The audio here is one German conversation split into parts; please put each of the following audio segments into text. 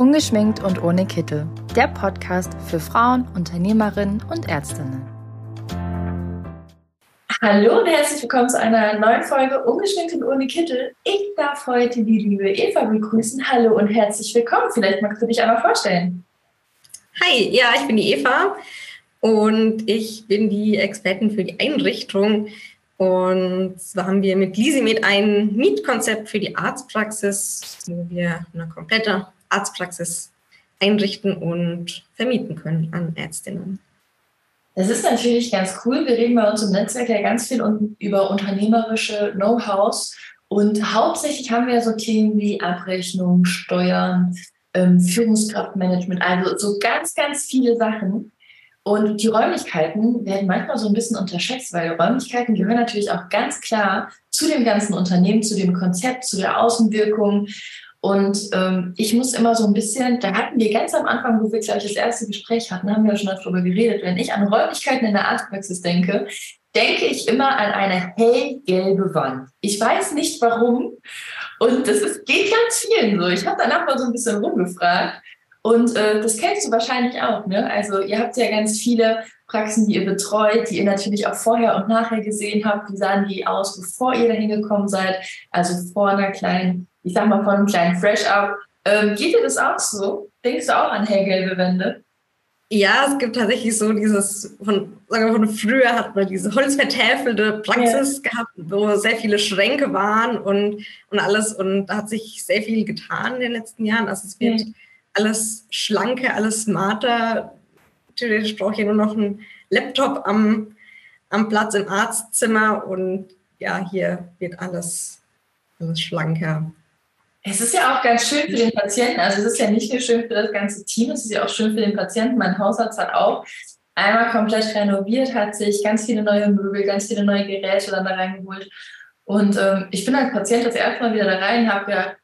Ungeschminkt und ohne Kittel. Der Podcast für Frauen, Unternehmerinnen und Ärztinnen. Hallo und herzlich willkommen zu einer neuen Folge Ungeschminkt und ohne Kittel. Ich darf heute die liebe Eva begrüßen. Hallo und herzlich willkommen. Vielleicht magst du dich einmal vorstellen. Hi, ja, ich bin die Eva und ich bin die Expertin für die Einrichtung. Und zwar haben wir mit Lisimed ein Mietkonzept für die Arztpraxis, wo wir eine komplette Arztpraxis einrichten und vermieten können an Ärztinnen. Das ist natürlich ganz cool. Wir reden bei uns im Netzwerk ja ganz viel über unternehmerische Know-hows. Und hauptsächlich haben wir so Themen wie Abrechnung, Steuern, ähm, Führungskraftmanagement, also so ganz, ganz viele Sachen. Und die Räumlichkeiten werden manchmal so ein bisschen unterschätzt, weil Räumlichkeiten gehören natürlich auch ganz klar zu dem ganzen Unternehmen, zu dem Konzept, zu der Außenwirkung. Und ähm, ich muss immer so ein bisschen, da hatten wir ganz am Anfang, wo wir, glaube ich, das erste Gespräch hatten, haben wir ja schon darüber geredet. Wenn ich an Räumlichkeiten in der Arztpraxis denke, denke ich immer an eine hellgelbe Wand. Ich weiß nicht warum. Und das ist, geht ganz vielen so. Ich habe danach mal so ein bisschen rumgefragt. Und äh, das kennst du wahrscheinlich auch. Ne? Also ihr habt ja ganz viele Praxen, die ihr betreut, die ihr natürlich auch vorher und nachher gesehen habt. Wie sahen die aus, bevor ihr dahin gekommen seid? Also vor einer kleinen ich sag mal, von einem kleinen Fresh-Up. Ähm, geht dir das auch so? Denkst du auch an hellgelbe Wände? Ja, es gibt tatsächlich so dieses, von, sagen wir von früher hat man diese holzvertäfelte Praxis ja. gehabt, wo sehr viele Schränke waren und, und alles. Und da hat sich sehr viel getan in den letzten Jahren. Also es wird ja. alles schlanker, alles smarter. Theoretisch brauche ich ja nur noch einen Laptop am, am Platz im Arztzimmer und ja, hier wird alles, alles schlanker. Es ist ja auch ganz schön für den Patienten. Also es ist ja nicht nur schön für das ganze Team, es ist ja auch schön für den Patienten. Mein Hausarzt hat auch einmal komplett renoviert, hat sich ganz viele neue Möbel, ganz viele neue Geräte dann da reingeholt. Und ähm, ich bin als Patient das erste Mal wieder da rein und habe gedacht,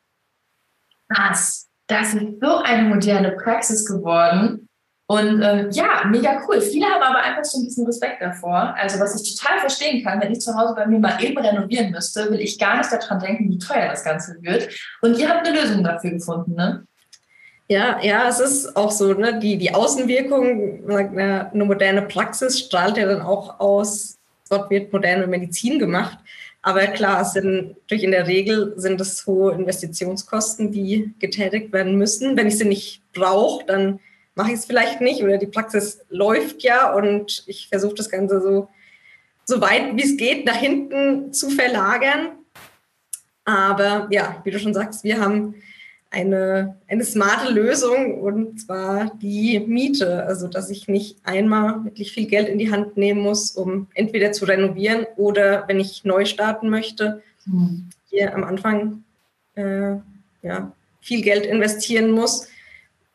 was, das ist so eine moderne Praxis geworden. Und äh, ja, mega cool. Viele haben aber einfach so ein bisschen Respekt davor. Also was ich total verstehen kann, wenn ich zu Hause bei mir mal eben renovieren müsste, will ich gar nicht daran denken, wie teuer das Ganze wird. Und ihr habt eine Lösung dafür gefunden, ne? Ja, ja, es ist auch so, ne? Die, die Außenwirkung, eine moderne Praxis strahlt ja dann auch aus, dort wird moderne Medizin gemacht. Aber klar, es sind natürlich in der Regel sind es hohe Investitionskosten, die getätigt werden müssen. Wenn ich sie nicht brauche, dann mache ich es vielleicht nicht oder die Praxis läuft ja und ich versuche das Ganze so, so weit wie es geht nach hinten zu verlagern. Aber ja, wie du schon sagst, wir haben eine, eine smarte Lösung und zwar die Miete. Also, dass ich nicht einmal wirklich viel Geld in die Hand nehmen muss, um entweder zu renovieren oder wenn ich neu starten möchte, mhm. hier am Anfang äh, ja, viel Geld investieren muss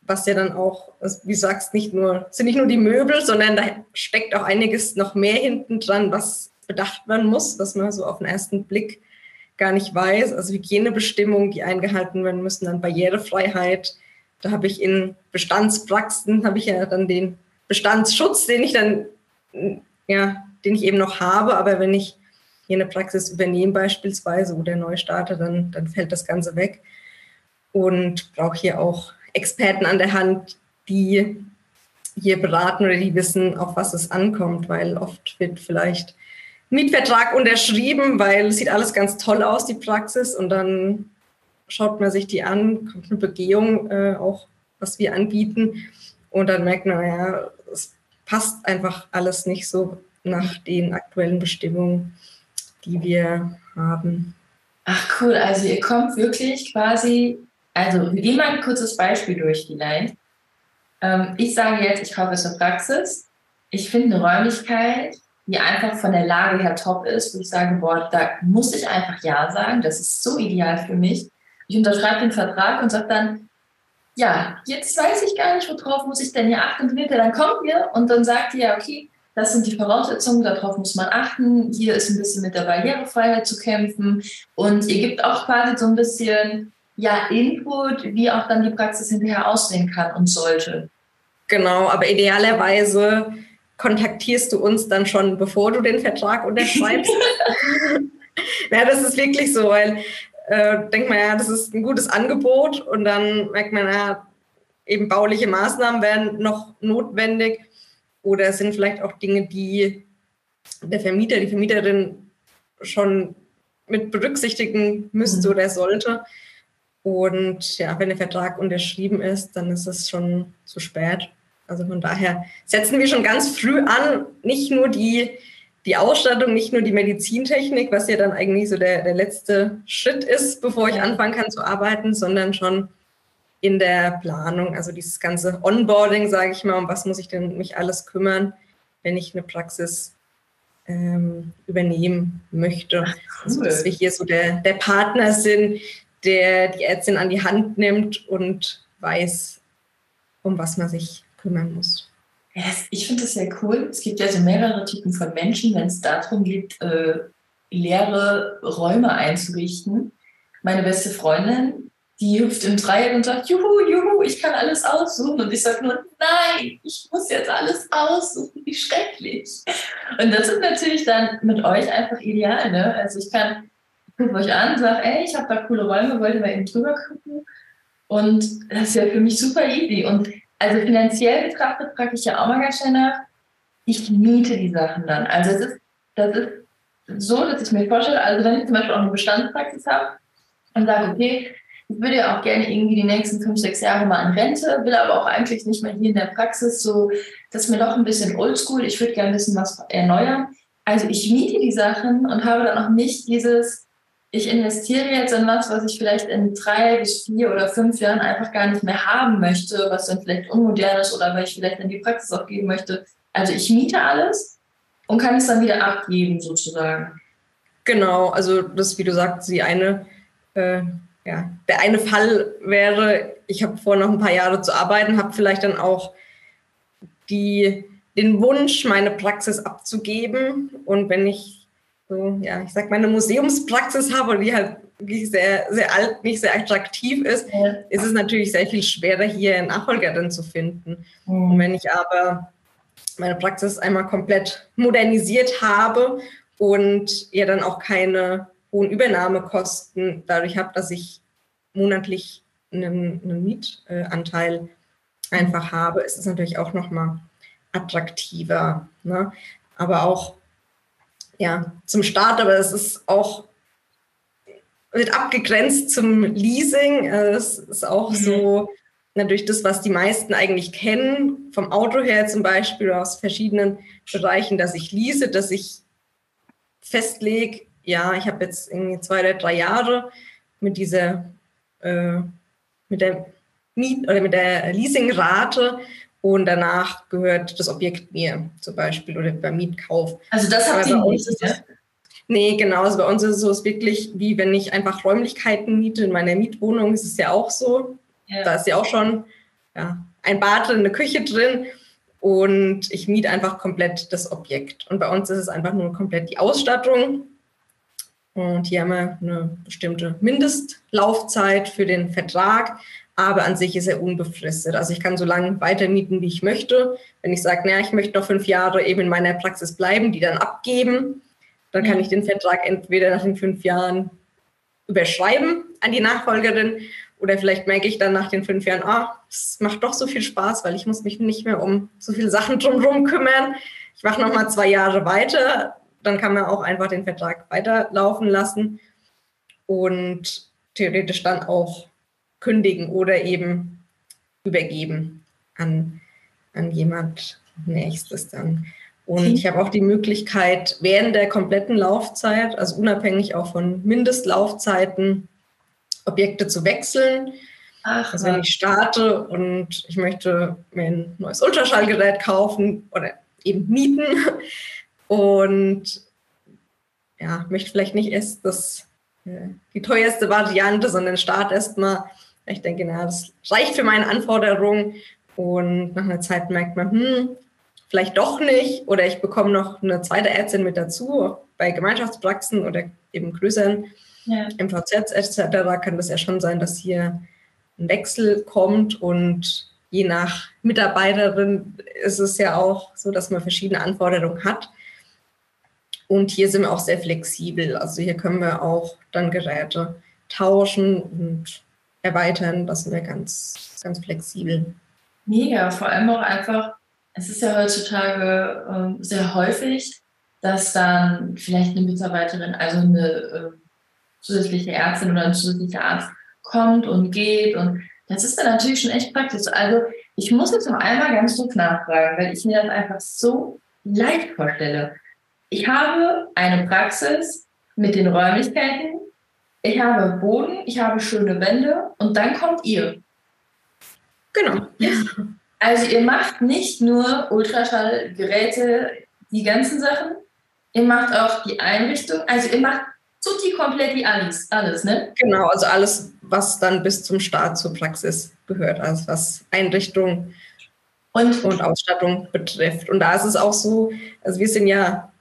was ja dann auch, wie du sagst, nicht nur, sind nicht nur die Möbel, sondern da steckt auch einiges noch mehr hinten dran, was bedacht werden muss, was man so auf den ersten Blick gar nicht weiß. Also Hygienebestimmungen, die eingehalten werden müssen, dann Barrierefreiheit. Da habe ich in Bestandspraxen, habe ich ja dann den Bestandsschutz, den ich dann, ja, den ich eben noch habe, aber wenn ich hier eine Praxis übernehme beispielsweise oder neu starte, dann, dann fällt das Ganze weg. Und brauche hier auch Experten an der Hand, die hier beraten oder die wissen, auf was es ankommt, weil oft wird vielleicht Mietvertrag unterschrieben, weil es sieht alles ganz toll aus, die Praxis, und dann schaut man sich die an, kommt eine Begehung, äh, auch was wir anbieten, und dann merkt man, ja, es passt einfach alles nicht so nach den aktuellen Bestimmungen, die wir haben. Ach cool, also ihr kommt wirklich quasi also, wir gehen mal ein kurzes Beispiel durch vielleicht. Ähm, ich sage jetzt, ich kaufe es zur Praxis. Ich finde eine Räumlichkeit, die einfach von der Lage her top ist, wo ich sage, boah, da muss ich einfach Ja sagen. Das ist so ideal für mich. Ich unterschreibe den Vertrag und sage dann, ja, jetzt weiß ich gar nicht, worauf muss ich denn hier achten. Und dann kommt ihr und dann sagt ihr, okay, das sind die Voraussetzungen, darauf muss man achten. Hier ist ein bisschen mit der Barrierefreiheit zu kämpfen. Und ihr gebt auch quasi so ein bisschen ja Input, wie auch dann die Praxis hinterher aussehen kann und sollte. Genau, aber idealerweise kontaktierst du uns dann schon, bevor du den Vertrag unterschreibst. ja, das ist wirklich so, weil äh, denkt man ja, das ist ein gutes Angebot und dann merkt man ja, eben bauliche Maßnahmen wären noch notwendig oder es sind vielleicht auch Dinge, die der Vermieter, die Vermieterin schon mit berücksichtigen müsste mhm. oder sollte. Und ja, wenn der Vertrag unterschrieben ist, dann ist es schon zu spät. Also von daher setzen wir schon ganz früh an, nicht nur die, die Ausstattung, nicht nur die Medizintechnik, was ja dann eigentlich so der, der letzte Schritt ist, bevor ich anfangen kann zu arbeiten, sondern schon in der Planung, also dieses ganze Onboarding, sage ich mal, um was muss ich denn mich alles kümmern, wenn ich eine Praxis ähm, übernehmen möchte. Ach, cool. Also, dass wir hier so der, der Partner sind, der die Ärztin an die Hand nimmt und weiß, um was man sich kümmern muss. Ich finde das sehr cool. Es gibt ja so mehrere Typen von Menschen, wenn es darum geht, äh, leere Räume einzurichten. Meine beste Freundin, die hüpft im Dreieck und sagt, juhu, juhu, ich kann alles aussuchen. Und ich sage nur, nein, ich muss jetzt alles aussuchen, wie schrecklich. Und das ist natürlich dann mit euch einfach ideal. Ne? Also ich kann, gucke euch an, sage, ey, ich habe da coole Räume, wollt ihr mal eben drüber gucken? Und das ist ja für mich super easy. Und also finanziell betrachtet frage ich ja auch mal ganz schnell nach, ich miete die Sachen dann. Also es ist, das ist so, dass ich mir vorstelle, also wenn ich zum Beispiel auch eine Bestandspraxis habe und sage, okay, ich würde ja auch gerne irgendwie die nächsten fünf, sechs Jahre mal an Rente, will aber auch eigentlich nicht mehr hier in der Praxis so, das ist mir doch ein bisschen oldschool, ich würde gerne ein bisschen was erneuern. Also ich miete die Sachen und habe dann auch nicht dieses, ich investiere jetzt in was, was ich vielleicht in drei bis vier oder fünf Jahren einfach gar nicht mehr haben möchte, was dann vielleicht unmodern ist oder weil ich vielleicht in die Praxis aufgeben möchte. Also ich miete alles und kann es dann wieder abgeben sozusagen. Genau, also das, wie du sagst, die eine äh, ja, der eine Fall wäre, ich habe vor, noch ein paar Jahre zu arbeiten, habe vielleicht dann auch die, den Wunsch, meine Praxis abzugeben. Und wenn ich so, ja, ich sag meine Museumspraxis habe, die halt wirklich sehr, sehr alt, nicht sehr attraktiv ist, ja. ist es natürlich sehr viel schwerer, hier einen Nachfolger dann zu finden. Mhm. Und wenn ich aber meine Praxis einmal komplett modernisiert habe und ja dann auch keine hohen Übernahmekosten dadurch habe, dass ich monatlich einen, einen Mietanteil einfach habe, ist es natürlich auch nochmal attraktiver. Ne? Aber auch ja, zum Start, aber es ist auch wird abgegrenzt zum Leasing. Es ist auch mhm. so natürlich das, was die meisten eigentlich kennen, vom Auto her zum Beispiel aus verschiedenen Bereichen, dass ich lease, dass ich festlege, ja, ich habe jetzt irgendwie zwei oder drei Jahre mit dieser, äh, mit der Miet oder mit der Leasingrate und danach gehört das Objekt mir zum Beispiel oder beim Mietkauf. Also das habt ihr nicht, ne? Nee, genau. Also bei uns ist es so ist wirklich, wie wenn ich einfach Räumlichkeiten miete. In meiner Mietwohnung ist es ja auch so. Ja. Da ist ja auch schon ja, ein Bad drin, eine Küche drin. Und ich miete einfach komplett das Objekt. Und bei uns ist es einfach nur komplett die Ausstattung. Und hier haben wir eine bestimmte Mindestlaufzeit für den Vertrag, aber an sich ist er unbefristet. Also ich kann so lange weitermieten, wie ich möchte. Wenn ich sage, naja, ich möchte noch fünf Jahre eben in meiner Praxis bleiben, die dann abgeben, dann kann ich den Vertrag entweder nach den fünf Jahren überschreiben an die Nachfolgerin oder vielleicht merke ich dann nach den fünf Jahren, ah, es macht doch so viel Spaß, weil ich muss mich nicht mehr um so viele Sachen drumherum kümmern. Ich mache noch mal zwei Jahre weiter, dann kann man auch einfach den Vertrag weiterlaufen lassen und theoretisch dann auch kündigen oder eben übergeben an, an jemand nächstes dann. Und ich habe auch die Möglichkeit, während der kompletten Laufzeit, also unabhängig auch von Mindestlaufzeiten, Objekte zu wechseln. Ach, also wenn ich starte und ich möchte mir ein neues Ultraschallgerät kaufen oder eben mieten, und ja, möchte vielleicht nicht erst das, äh, die teuerste Variante, sondern starte erstmal. Ich denke, na, das reicht für meine Anforderungen. Und nach einer Zeit merkt man, hm, vielleicht doch nicht. Oder ich bekomme noch eine zweite Ärztin mit dazu. Bei Gemeinschaftspraxen oder eben größeren ja. MVZs etc. kann das ja schon sein, dass hier ein Wechsel kommt und je nach Mitarbeiterin ist es ja auch so, dass man verschiedene Anforderungen hat. Und hier sind wir auch sehr flexibel. Also hier können wir auch dann Geräte tauschen und erweitern. Das sind wir ganz, ganz flexibel. Mega, vor allem auch einfach, es ist ja heutzutage ähm, sehr häufig, dass dann vielleicht eine Mitarbeiterin, also eine äh, zusätzliche Ärztin oder ein zusätzlicher Arzt kommt und geht und das ist dann natürlich schon echt praktisch. Also ich muss jetzt noch einmal ganz kurz nachfragen, weil ich mir das einfach so leicht vorstelle. Ich habe eine Praxis mit den Räumlichkeiten, ich habe Boden, ich habe schöne Wände und dann kommt ihr. Genau. Also ihr macht nicht nur Ultraschallgeräte, die ganzen Sachen, ihr macht auch die Einrichtung, also ihr macht tutti komplett alles, alles, ne? Genau, also alles, was dann bis zum Start zur Praxis gehört, also was Einrichtung und, und Ausstattung betrifft. Und da ist es auch so, also wir sind ja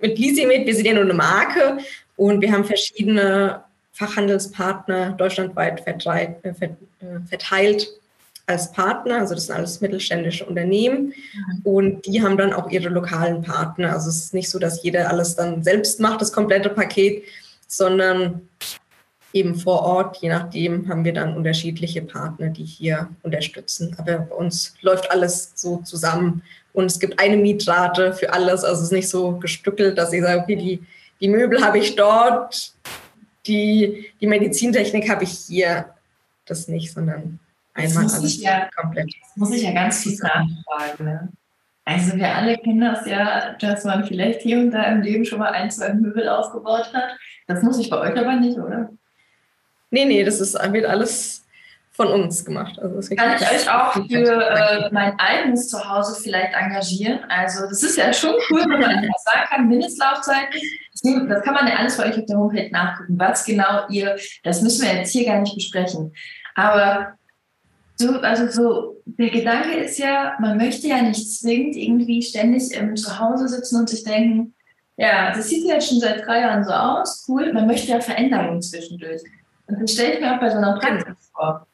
mit Lisimed, wir sind ja nur eine Marke und wir haben verschiedene Fachhandelspartner deutschlandweit äh, verteilt als Partner. Also das sind alles mittelständische Unternehmen und die haben dann auch ihre lokalen Partner. Also es ist nicht so, dass jeder alles dann selbst macht, das komplette Paket, sondern eben vor Ort, je nachdem, haben wir dann unterschiedliche Partner, die hier unterstützen. Aber bei uns läuft alles so zusammen und es gibt eine Mietrate für alles. Also es ist nicht so gestückelt, dass ich sage, okay, die, die Möbel habe ich dort, die, die Medizintechnik habe ich hier. Das nicht, sondern einmal alles ja, komplett. Das muss ich ja ganz viel nachfragen. Ne? Also wir alle kennen das ja, dass man vielleicht hier und da im Leben schon mal ein, zwei Möbel aufgebaut hat. Das muss ich bei euch aber nicht, oder? Nee, nee, das ist, wird alles von uns gemacht. Also Kann ich euch auch für äh, mein eigenes Zuhause vielleicht engagieren? Also das ist ja schon cool, wenn man einfach sagen kann, Mindestlaufzeiten. Das kann man ja alles bei euch auf der Homepage nachgucken, was genau ihr, das müssen wir jetzt hier gar nicht besprechen. Aber so, also so, der Gedanke ist ja, man möchte ja nicht zwingend irgendwie ständig im Zuhause sitzen und sich denken, ja, das sieht jetzt schon seit drei Jahren so aus, cool, man möchte ja Veränderungen zwischendurch. Und das stelle ich mir auch bei so einer Praxis vor.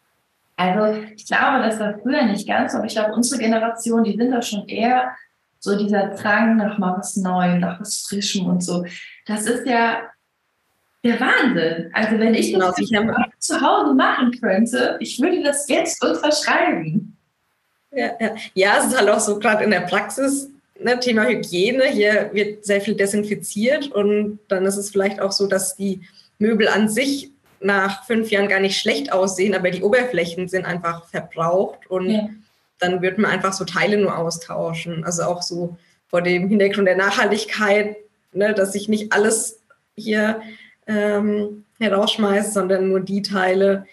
Also ich glaube, das war früher nicht ganz, aber ich glaube, unsere Generation, die sind doch schon eher so dieser Drang nach mal was Neuem, nach was Frischem und so. Das ist ja der Wahnsinn. Also wenn ich das genau, zu Hause machen könnte, ich würde das jetzt unterschreiben. Ja, ja. ja, es ist halt auch so gerade in der Praxis, ne, Thema Hygiene, hier wird sehr viel desinfiziert und dann ist es vielleicht auch so, dass die Möbel an sich nach fünf Jahren gar nicht schlecht aussehen, aber die Oberflächen sind einfach verbraucht und ja. Dann wird man einfach so Teile nur austauschen. Also auch so vor dem Hintergrund der Nachhaltigkeit, ne, dass sich nicht alles hier ähm, herausschmeißt, sondern nur die Teile,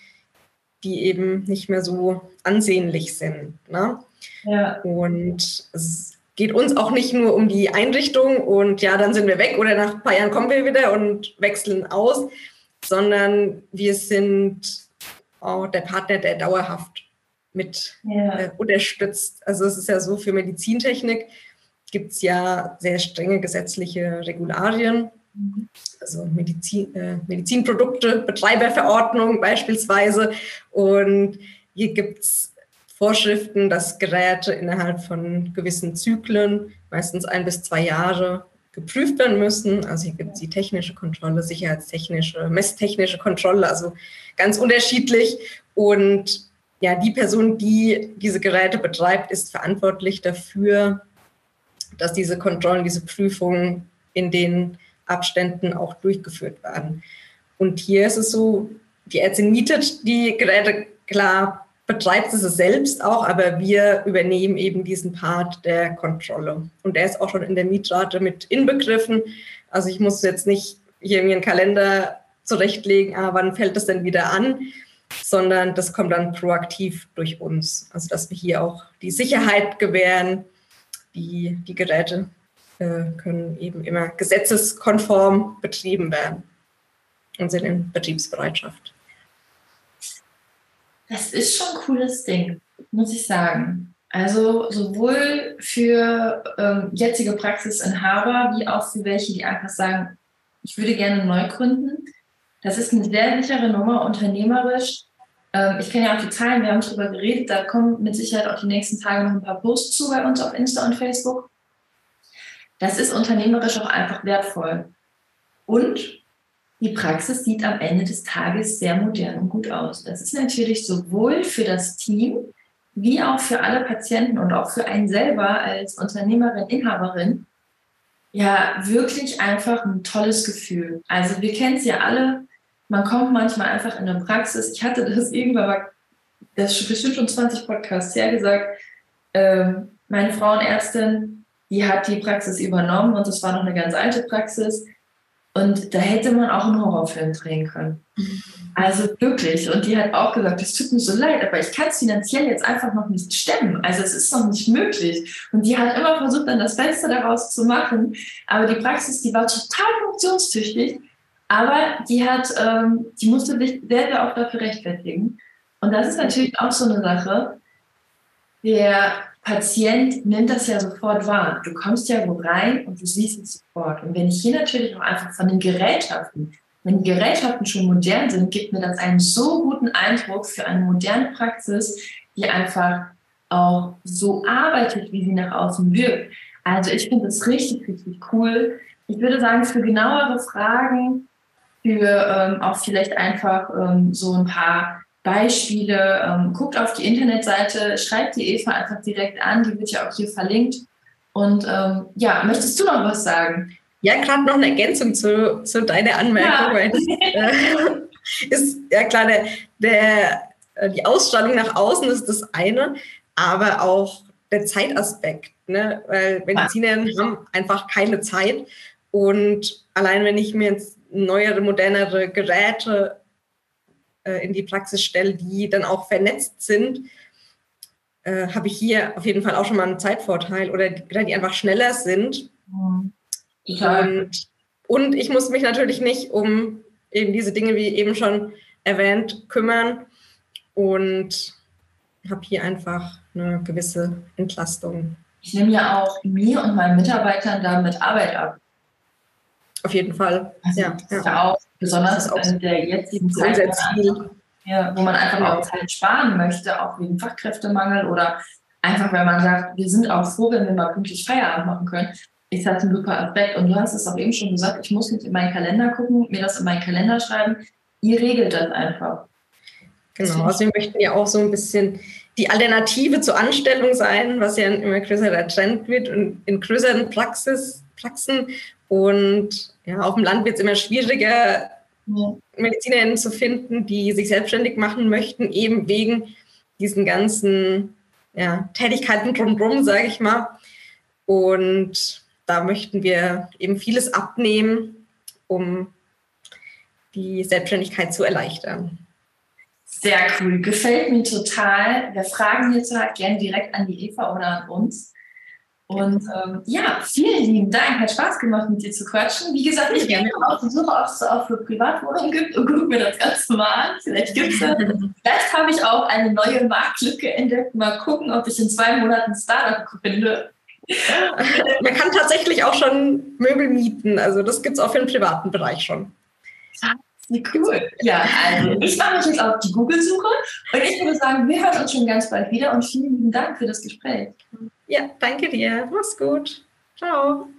die eben nicht mehr so ansehnlich sind. Ne? Ja. Und es geht uns auch nicht nur um die Einrichtung und ja, dann sind wir weg oder nach ein paar Jahren kommen wir wieder und wechseln aus, sondern wir sind auch der Partner, der dauerhaft mit ja. äh, unterstützt. Also es ist ja so, für Medizintechnik gibt es ja sehr strenge gesetzliche Regularien. Mhm. Also Medizin, äh, Medizinprodukte, Betreiberverordnung beispielsweise. Und hier gibt es Vorschriften, dass Geräte innerhalb von gewissen Zyklen, meistens ein bis zwei Jahre, geprüft werden müssen. Also hier gibt es die technische Kontrolle, sicherheitstechnische, messtechnische Kontrolle, also ganz unterschiedlich. Und ja, die Person, die diese Geräte betreibt, ist verantwortlich dafür, dass diese Kontrollen, diese Prüfungen in den Abständen auch durchgeführt werden. Und hier ist es so, die Ärztin mietet die Geräte, klar, betreibt es selbst auch, aber wir übernehmen eben diesen Part der Kontrolle. Und der ist auch schon in der Mietrate mit inbegriffen. Also ich muss jetzt nicht hier mir einen Kalender zurechtlegen, ah, wann fällt das denn wieder an, sondern das kommt dann proaktiv durch uns. Also dass wir hier auch die Sicherheit gewähren, die, die Geräte äh, können eben immer gesetzeskonform betrieben werden und sind in Betriebsbereitschaft. Das ist schon ein cooles Ding, muss ich sagen. Also sowohl für ähm, jetzige Praxisinhaber wie auch für welche, die einfach sagen, ich würde gerne neu gründen. Das ist eine sehr sichere Nummer, unternehmerisch. Ähm, ich kenne ja auch die Zahlen, wir haben darüber geredet, da kommen mit Sicherheit auch die nächsten Tage noch ein paar Posts zu bei uns auf Insta und Facebook. Das ist unternehmerisch auch einfach wertvoll. Und die Praxis sieht am Ende des Tages sehr modern und gut aus. Das ist natürlich sowohl für das Team wie auch für alle Patienten und auch für einen selber als Unternehmerin, Inhaberin ja wirklich einfach ein tolles Gefühl. Also wir kennen es ja alle, man kommt manchmal einfach in eine Praxis. Ich hatte das irgendwann mal, das ist bestimmt schon 20 Podcasts her gesagt, ähm, meine Frauenärztin, die hat die Praxis übernommen und das war noch eine ganz alte Praxis. Und da hätte man auch einen Horrorfilm drehen können. Also wirklich. Und die hat auch gesagt, es tut mir so leid, aber ich kann es finanziell jetzt einfach noch nicht stemmen. Also es ist noch nicht möglich. Und die hat immer versucht, dann das Beste daraus zu machen. Aber die Praxis, die war total funktionstüchtig. Aber die hat, ähm, die musste sich sehr, sehr oft dafür rechtfertigen. Und das ist natürlich auch so eine Sache. Der Patient nimmt das ja sofort wahr. Du kommst ja wo rein und du siehst es sofort. Und wenn ich hier natürlich auch einfach von den Gerätschaften, wenn die Gerätschaften schon modern sind, gibt mir das einen so guten Eindruck für eine moderne Praxis, die einfach auch so arbeitet, wie sie nach außen wirkt. Also ich finde das richtig, richtig cool. Ich würde sagen, für genauere Fragen, für ähm, auch vielleicht einfach ähm, so ein paar Beispiele. Ähm, guckt auf die Internetseite, schreibt die Eva einfach direkt an, die wird ja auch hier verlinkt. Und ähm, ja, möchtest du noch was sagen? Ja, gerade noch eine Ergänzung zu, zu deiner Anmerkung. Ja. Äh, ist ja klar, der, der, äh, die Ausstrahlung nach außen ist das eine, aber auch der Zeitaspekt. Ne? Weil Medizinerinnen ja. haben einfach keine Zeit. Und allein wenn ich mir jetzt neuere, modernere Geräte äh, in die Praxis stelle, die dann auch vernetzt sind, äh, habe ich hier auf jeden Fall auch schon mal einen Zeitvorteil oder die, die einfach schneller sind. Mhm. Und, und ich muss mich natürlich nicht um eben diese Dinge, wie eben schon erwähnt, kümmern und habe hier einfach eine gewisse Entlastung. Ich nehme ja auch mir und meinen Mitarbeitern damit Arbeit ab. Auf jeden Fall. Also ja, das ist ja auch besonders in der jetzigen Zeit, ja, wo man einfach auch Zeit sparen möchte, auch wegen Fachkräftemangel oder einfach, weil man sagt, wir sind auch froh, wenn wir mal pünktlich Feierabend machen können. Ist das ein super Aspekt. Und du hast es auch eben schon gesagt, ich muss nicht in meinen Kalender gucken, mir das in meinen Kalender schreiben. Ihr regelt das einfach. Genau, also wir möchten ja auch so ein bisschen die Alternative zur Anstellung sein, was ja ein immer größerer Trend wird und in größeren Praxis, Praxen. Und ja, auf dem Land wird es immer schwieriger, ja. Medizinerinnen zu finden, die sich selbstständig machen möchten, eben wegen diesen ganzen ja, Tätigkeiten drumherum, sage ich mal. Und da möchten wir eben vieles abnehmen, um die Selbstständigkeit zu erleichtern. Sehr cool, gefällt mir total. Wir fragen jetzt halt gerne direkt an die Eva oder an uns. Und ähm, ja, vielen lieben Dank. Hat Spaß gemacht, mit dir zu quatschen. Wie gesagt, ich gehe auf die Suche, ob es auch für Privatwohnungen gibt und gucke mir das Ganze mal an. Vielleicht gibt es Vielleicht habe ich auch eine neue Marktlücke entdeckt. Mal gucken, ob ich in zwei Monaten Startup finde. Man kann tatsächlich auch schon Möbel mieten. Also das gibt es auch für den privaten Bereich schon. Wie cool. Ja, also ich mache mich jetzt auf die Google-Suche und ich würde sagen, wir hören uns schon ganz bald wieder und vielen lieben Dank für das Gespräch. Ja, danke dir. Mach's gut. Ciao.